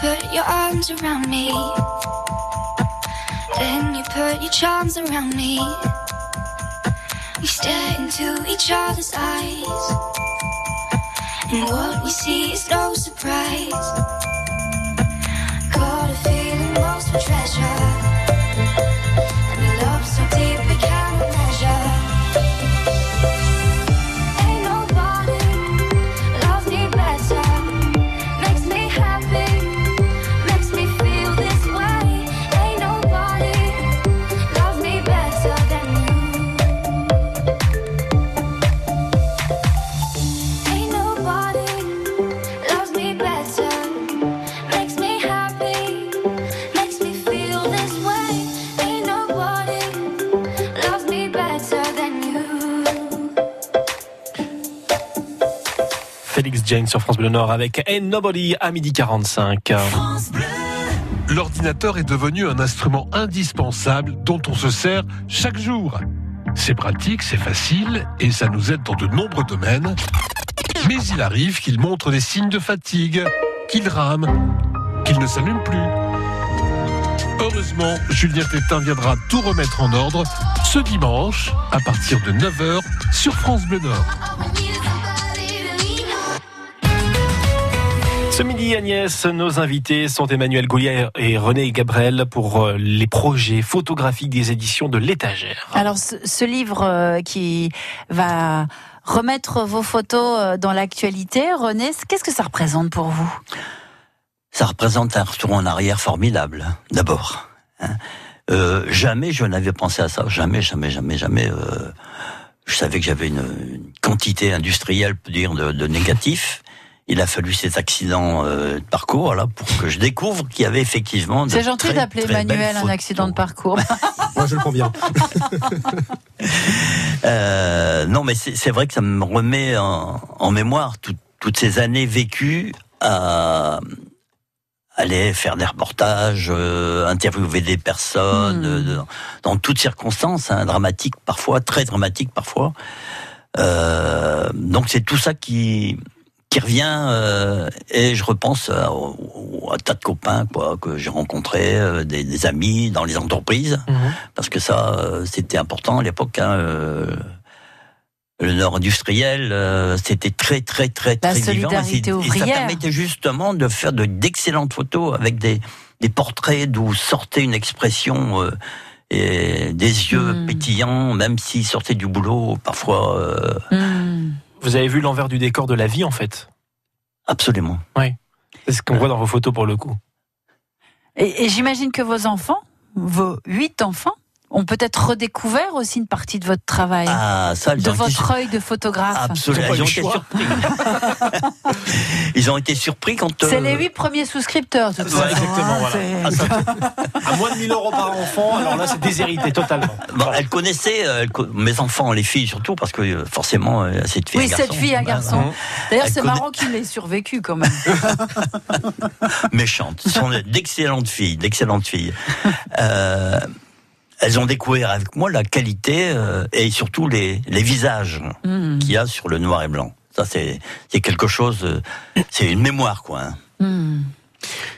Put your arms around me. Then you put your charms around me. We stare into each other's eyes. And what we see is no surprise. Sur France Bleu Nord avec Ain't Nobody à midi 45. L'ordinateur est devenu un instrument indispensable dont on se sert chaque jour. C'est pratique, c'est facile et ça nous aide dans de nombreux domaines. Mais il arrive qu'il montre des signes de fatigue, qu'il rame, qu'il ne s'allume plus. Heureusement, Julien Tétin viendra tout remettre en ordre ce dimanche à partir de 9h sur France Bleu Nord. Ce midi, Agnès, nos invités sont Emmanuel Goulier et René Gabriel pour euh, les projets photographiques des éditions de l'étagère. Alors, ce, ce livre euh, qui va remettre vos photos euh, dans l'actualité, René, qu'est-ce que ça représente pour vous? Ça représente un retour en arrière formidable, d'abord. hein. Euh, jamais je n'avais pensé à ça. Jamais, jamais, jamais, jamais. euh, je savais que j'avais une, une quantité industrielle, peut dire, de, de négatifs. Il a fallu cet accident euh, de parcours là pour que je découvre qu'il y avait effectivement. de C'est gentil d'appeler Emmanuel un accident de parcours. Moi, je le prends bien. Euh, non, mais c'est vrai que ça me remet en, en mémoire tout- toutes ces années vécues à aller faire des reportages, euh, interviewer des personnes, euh, de- dans toutes circonstances, hein, dramatiques parfois, très dramatiques parfois. Euh, donc c'est tout ça qui qui revient euh, et je repense à, au- à un tas de copains quoi que j'ai rencontrés, euh, des, des amis dans les entreprises parce que ça euh, c'était important à l'époque. Hein, euh, le nord industriel, euh, c'était très très très La très vivant. et ça permettait justement de faire de d'excellentes photos avec des des portraits d'où sortait une expression euh, et des yeux Hmm. pétillants, même s'ils sortaient du boulot parfois. euh, Hmm. Vous avez vu l'envers du décor de la vie, en fait Absolument. Oui. C'est ce qu'on voit dans vos photos pour le coup. Et, et j'imagine que vos enfants, vos huit enfants, ont peut-être redécouvert aussi une partie de votre travail, Ah, ça, ils de ont été votre œil de photographe. Absolument. Ils ont été surpris. Ils ont été surpris quand. C'est euh, les huit premiers souscripteurs. de toute Ouais, exactement, voilà. c'est- Ah, ça- à moins de 1000 euros par enfant, alors là, c'est déshérité totalement. Bon, elle connaissait euh, mes enfants, les filles surtout, parce que euh, forcément, euh, cette fille. Oui, un cette garçon. fille, un Bah, garçon. D'ailleurs, c'est marrant qu'il ait survécu quand même. méchantes. Ce sont d'excellentes filles, d'excellentes filles. Euh, elles ont découvert avec moi la qualité euh, et surtout les, les visages Hmm. qu'il y a sur le noir et blanc. Ça, c'est c'est quelque chose. euh, C'est une mémoire, quoi. hein. Hmm.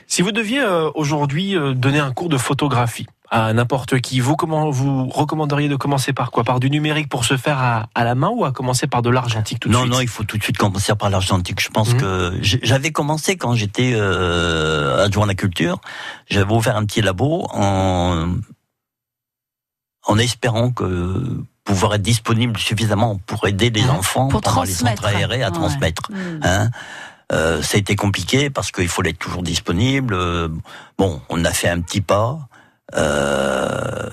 Si vous deviez euh, aujourd'hui euh, donner un cours de photographie à n'importe qui, vous comment vous recommanderiez de commencer par quoi? Par du numérique pour se faire à, à la main ou à commencer par de l'argentique tout de non, suite? non, il faut tout de suite commencer par l'argentique. Je pense que j'ai- j'avais commencé quand j'étais euh, adjoint à la culture. J'avais ouvert un petit labo en en espérant que pouvoir être disponible suffisamment pour aider les enfants Pour pendant les transmettre. centres aérés à Ouais. transmettre. Mm. Hein euh, ça a été compliqué parce qu'il fallait être toujours disponible. Euh, Bon, on a fait un petit pas. Euh,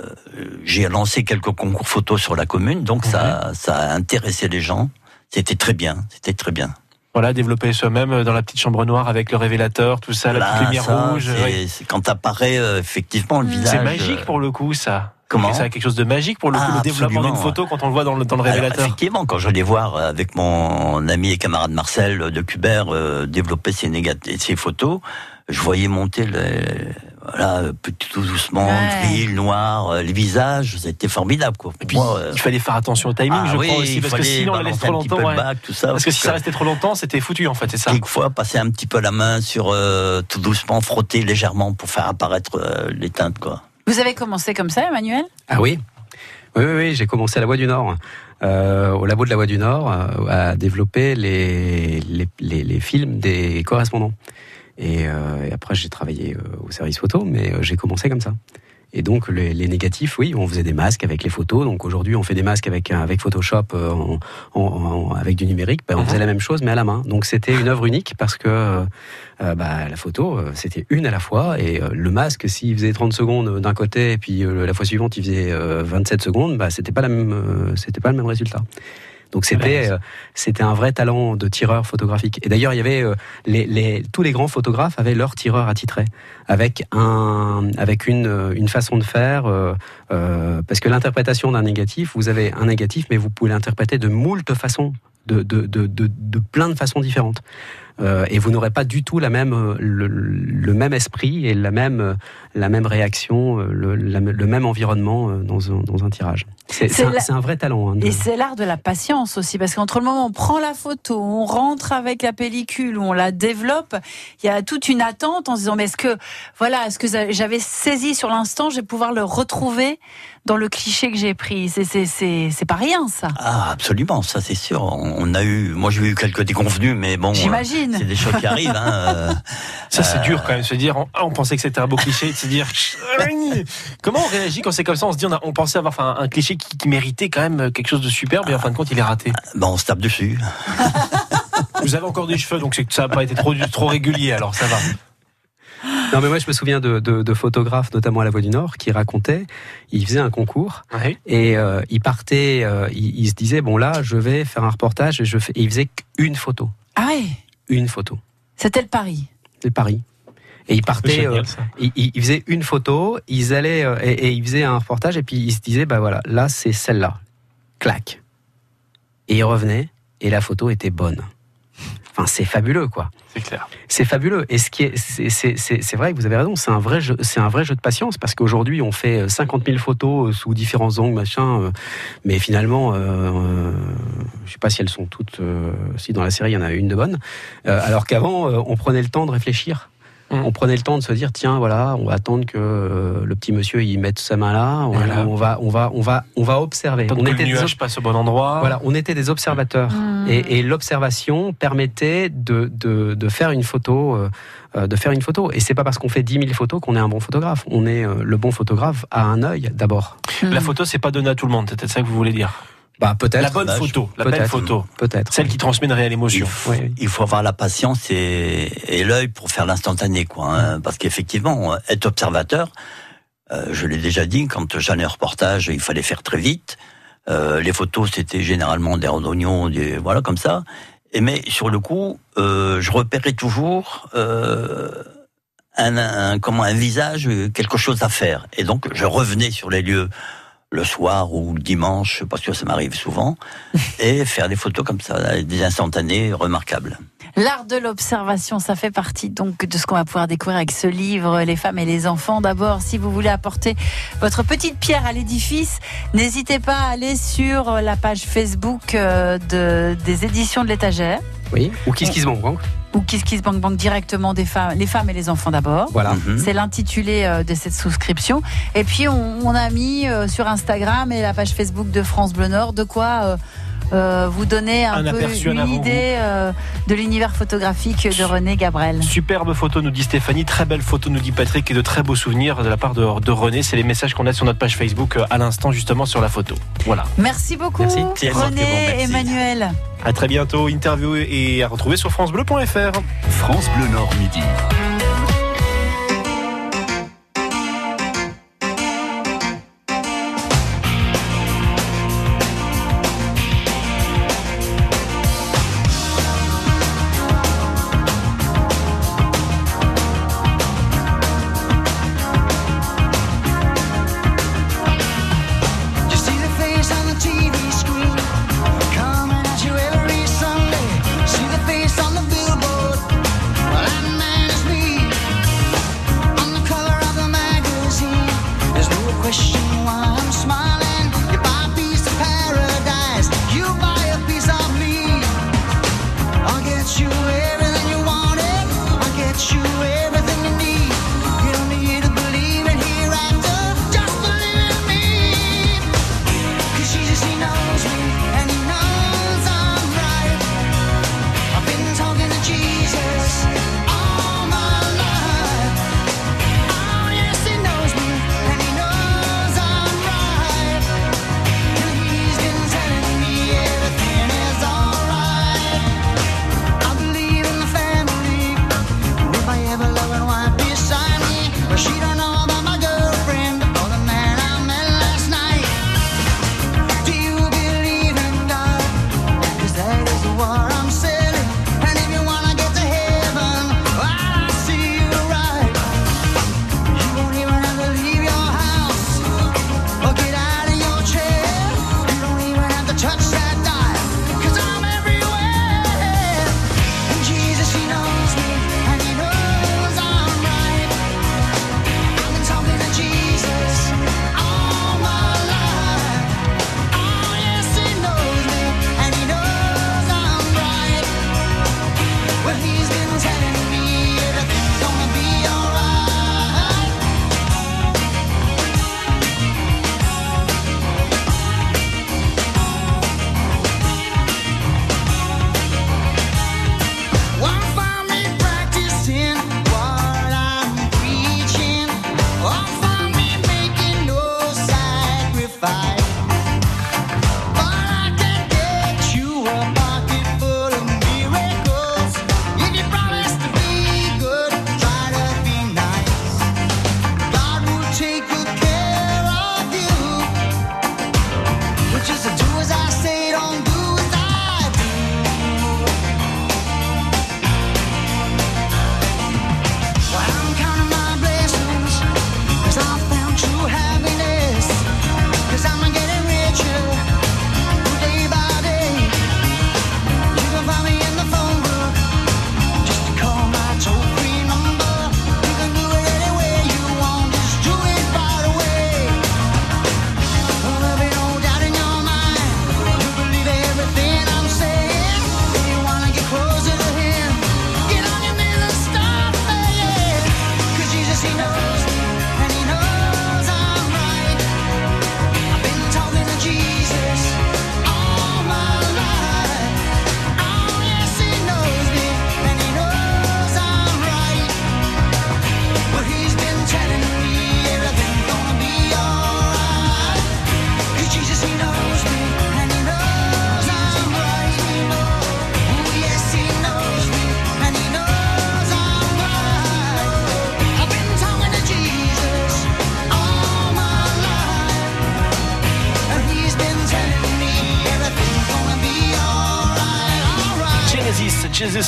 J'ai lancé quelques concours photos sur la commune, donc ça, ça a intéressé les gens. C'était très bien, c'était très bien. Voilà, développer soi-même euh, dans la petite chambre noire avec le révélateur, tout ça, la petite lumière ça, rouge. c'est- oui. c'est quand apparaît euh, effectivement le visage. C'est magique euh, pour le coup, ça. Comment Ça a quelque chose de magique pour le coup, Ah, le développement d'une photo quand on le voit dans le, dans le Alors, révélateur. effectivement, quand j'allais voir euh, avec mon ami et camarade Marcel de Cubert euh, développer ses, négat- ses photos, je voyais monter les, Voilà, euh, tout doucement, Ouais. gris, le noir, euh, les visages, c'était formidable quoi. Et puis, il fallait faire attention au timing, Ah je oui, crois aussi, il parce que fallait sinon, on laisse balancer trop longtemps. ouais. bac, tout ça, parce que si ça restait trop longtemps, c'était foutu, en fait, c'est ça. Quelquefois, passer un petit peu la main sur euh, tout doucement, frotter légèrement pour faire apparaître euh, les teintes quoi. Vous avez commencé comme ça, Emmanuel? Ah oui Oui, oui, oui, j'ai commencé à la Voie du Nord, euh, au labo de la Voie du Nord, euh, à développer les, les, films des correspondants. Et, euh, et après, j'ai travaillé au service photo, mais j'ai commencé comme ça. Et donc, les, les négatifs, oui, on faisait des masques avec les photos. Donc aujourd'hui, on fait des masques avec, avec Photoshop, euh, avec du numérique. Ben, on faisait la même chose, mais à la main. Donc c'était une œuvre unique parce que euh, euh, bah, la photo, euh, c'était une à la fois. Et euh, le masque, s'il faisait 30 secondes d'un côté, et puis euh, la fois suivante, il faisait euh, 27 secondes, bah, c'était pas, la même, euh, c'était pas le même résultat. Donc c'était euh, c'était un vrai talent de tireur photographique. Et d'ailleurs, il y avait euh, les, les, tous les grands photographes avaient leur tireur attitré avec un avec une euh, une façon de faire euh, euh, parce que l'interprétation d'un négatif, vous avez un négatif, mais vous pouvez l'interpréter de moult façons, de de, de, de, de plein de façons différentes. Euh, et vous n'aurez pas du tout la même le, le même esprit et la même la même réaction, le, la- le même environnement dans un, dans un tirage. C'est un, la- c'est un vrai talent. hein, de- Et c'est l'art de la patience aussi, parce qu'entre le moment où on prend la photo, on rentre avec la pellicule, où on la développe, il y a toute une attente en se disant, mais est-ce que, voilà, est-ce que j'avais saisi sur l'instant, je vais pouvoir le retrouver dans le cliché que j'ai pris. C'est, c'est, c'est, c'est pas rien, ça. Ah, absolument, ça c'est sûr. On a eu, moi j'ai eu quelques déconvenus, mais bon, euh, J'imagine. c'est des choses qui arrivent. Hein, euh, Ça, c'est euh, dur quand même, se dire, on, ah, on pensait que c'était un beau cliché, de se dire, comment on réagit quand c'est comme ça On se dit, on, a- on pensait avoir enfin, un cliché qui, qui méritait quand même quelque chose de superbe, et en fin de compte, il est raté. Ben, on se tape dessus. Vous avez encore des cheveux, donc c'est que ça n'a pas été trop, trop régulier, alors ça va. Non, mais moi, je me souviens de, de- de photographes, notamment à la Voix du Nord, qui racontaient, ils faisaient un concours et euh, ils partaient, euh, ils, ils se disaient, bon là, je vais faire un reportage et je fais, et ils faisaient qu'une photo, Ah ouais, une photo, c'était le pari. c'est Paris. Et ils partaient, Génial, euh, ils, faisaient une photo, ils allaient euh, et, et ils faisaient un reportage et puis ils se disaient, bah voilà, là c'est celle-là, clac. Et ils revenaient et la photo était bonne. Enfin, c'est fabuleux, quoi. C'est clair. C'est fabuleux. Et ce qui est, c'est, c'est, c'est, c'est vrai que vous avez raison. C'est un vrai jeu, c'est un vrai jeu de patience parce qu'aujourd'hui on fait euh, 50 000 photos euh, sous différents angles, machin. euh, Mais finalement, euh, euh, je sais pas si elles sont toutes. euh, si dans la série il y en a une de bonne. Euh, alors qu'avant, euh, on prenait le temps de réfléchir. Mmh. On prenait le temps de se dire tiens voilà on va attendre que euh, le petit monsieur il mette sa main là on, Voilà. on va on va on va on va observer Tant on que le des nuage ob- passe au bon endroit. voilà, on était des observateurs. Mmh. Et, et l'observation permettait de, de, de faire une photo, euh, de faire une photo. Et c'est pas parce qu'on fait 10 000 photos qu'on est un bon photographe. On est euh, le bon photographe à un œil d'abord. La photo, c'est pas donné à tout le monde, c'est peut-être ça que vous voulez dire. Bah peut-être. La bonne photo, la belle photo. Peut-être. Celle qui transmet une réelle Il émotion. faut, Oui, il faut avoir la patience et, et l'œil pour faire l'instantané, quoi. hein. parce qu'effectivement, être observateur, euh, je l'ai déjà dit, quand j'allais en reportage, il fallait faire très vite. Euh, les photos, c'était généralement des ronds d'oignons, des voilà comme ça. Et mais sur le coup, euh, je repérais toujours euh, un, un- comment un visage, quelque chose à faire. Et donc, je revenais sur les lieux le soir ou le dimanche, parce que ça m'arrive souvent, et faire des photos comme ça, des instantanés remarquables. L'art de l'observation, ça fait partie donc de ce qu'on va pouvoir découvrir avec ce livre, Les femmes et les enfants. D'abord, si vous voulez apporter votre petite pierre à l'édifice, n'hésitez pas à aller sur la page Facebook euh, de, des éditions de l'étagère Oui. Ou Kiss Kiss Bang Bang. ou Kiss Kiss Bank Bank directement des femmes, les femmes et les enfants d'abord. Voilà. Mhm. C'est l'intitulé euh, de cette souscription. Et puis, on, on a mis euh, sur Instagram et la page Facebook de France Bleu Nord de quoi euh, vous donner un, Un peu aperçu, une idée euh, de l'univers photographique de René Gabrel. Superbe photo, nous dit Stéphanie. Très belle photo, nous dit Patrick. Et de très beaux souvenirs de la part de, de René. C'est les messages qu'on a sur notre page Facebook euh, à l'instant, justement, sur la photo. Voilà. Merci beaucoup, Merci. René, remercie. Emmanuel. À très bientôt. Interview et à retrouver sur FranceBleu.fr. France Bleu Nord Midi.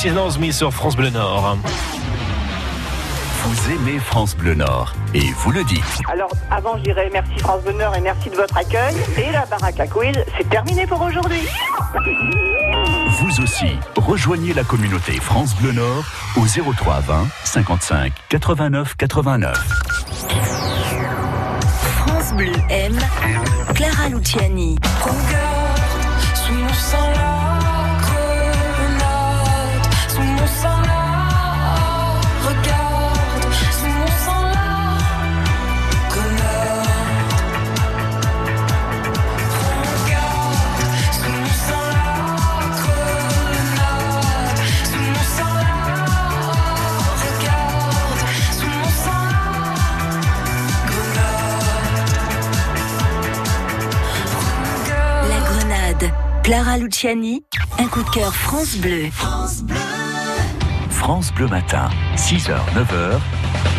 Knows Me sur France Bleu Nord. Vous aimez France Bleu Nord et vous le dites. Alors, avant, je dirais merci France Bonheur et merci de votre accueil. Et la baraque à quiz, c'est terminé pour aujourd'hui. Vous aussi, rejoignez la communauté France Bleu Nord au 03 20 55 89 89. France Bleu aime Clara Luciani. Regarde, sous mon sang la Clara Luciani. Un coup de cœur France Bleu. France Bleu Matin, 6h, 9h,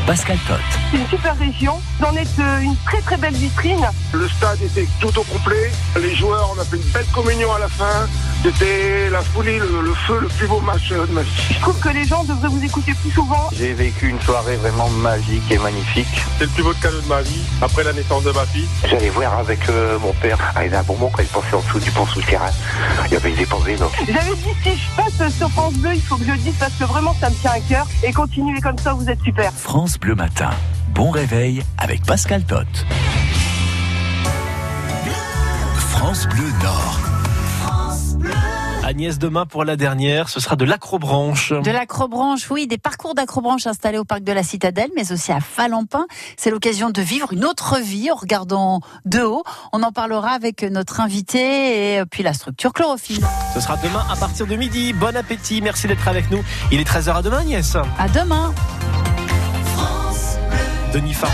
Pascal Tot. C'est une super région. Vous en êtes euh, une très très belle vitrine. Le stade était tout au complet. Les joueurs, on a fait une belle communion à la fin. C'était la folie, le, le feu, le plus beau match de ma vie. Je trouve que les gens devraient vous écouter plus souvent. J'ai vécu une soirée vraiment magique et magnifique. C'est le plus beau cadeau de ma vie, après la naissance de ma fille. J'allais voir avec euh, mon père. Ah, il y avait un bon moment quand il pensait en dessous du pont souterrain. Il y avait des pensées, donc. J'avais dit si je passe sur France Bleu, il faut que je le dise parce que vraiment ça me tient à cœur. Et continuez comme ça, vous êtes super. France Bleu Matin, bon réveil avec Pascal Tot. France Bleu Nord. Agnès, demain pour la dernière, ce sera de l'acrobranche. De l'acrobranche, oui, des parcours d'acrobranche installés au parc de la Citadelle, mais aussi à Falampin. C'est l'occasion de vivre une autre vie en regardant de haut. On en parlera avec notre invité et puis la structure chlorophylle. Ce sera demain à partir de midi. Bon appétit, merci d'être avec nous. Il est 13h à demain, Agnès. À demain. Denis Farou.